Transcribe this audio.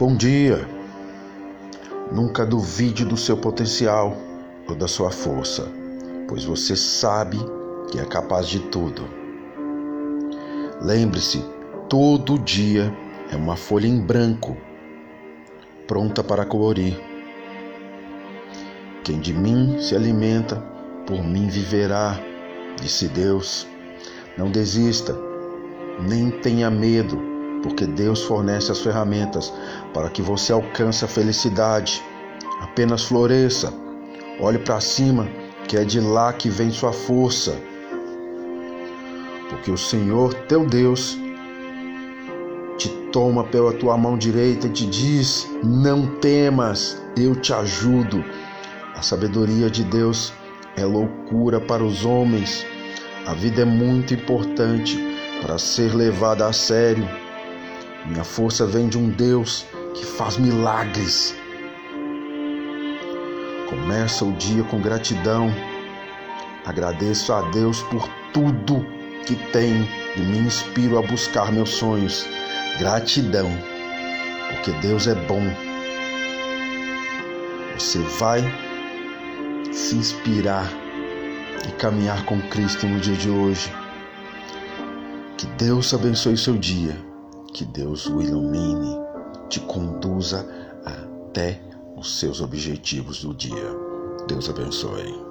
Bom dia. Nunca duvide do seu potencial ou da sua força, pois você sabe que é capaz de tudo. Lembre-se, todo dia é uma folha em branco, pronta para colorir. Quem de mim se alimenta, por mim viverá, disse Deus. Não desista, nem tenha medo porque Deus fornece as ferramentas para que você alcance a felicidade. Apenas floresça, olhe para cima, que é de lá que vem sua força. Porque o Senhor teu Deus te toma pela tua mão direita e te diz: Não temas, eu te ajudo. A sabedoria de Deus é loucura para os homens. A vida é muito importante para ser levada a sério. Minha força vem de um Deus que faz milagres. Começa o dia com gratidão. Agradeço a Deus por tudo que tem e me inspiro a buscar meus sonhos. Gratidão, porque Deus é bom. Você vai se inspirar e caminhar com Cristo no dia de hoje. Que Deus abençoe seu dia. Que Deus o ilumine, te conduza até os seus objetivos do dia. Deus abençoe.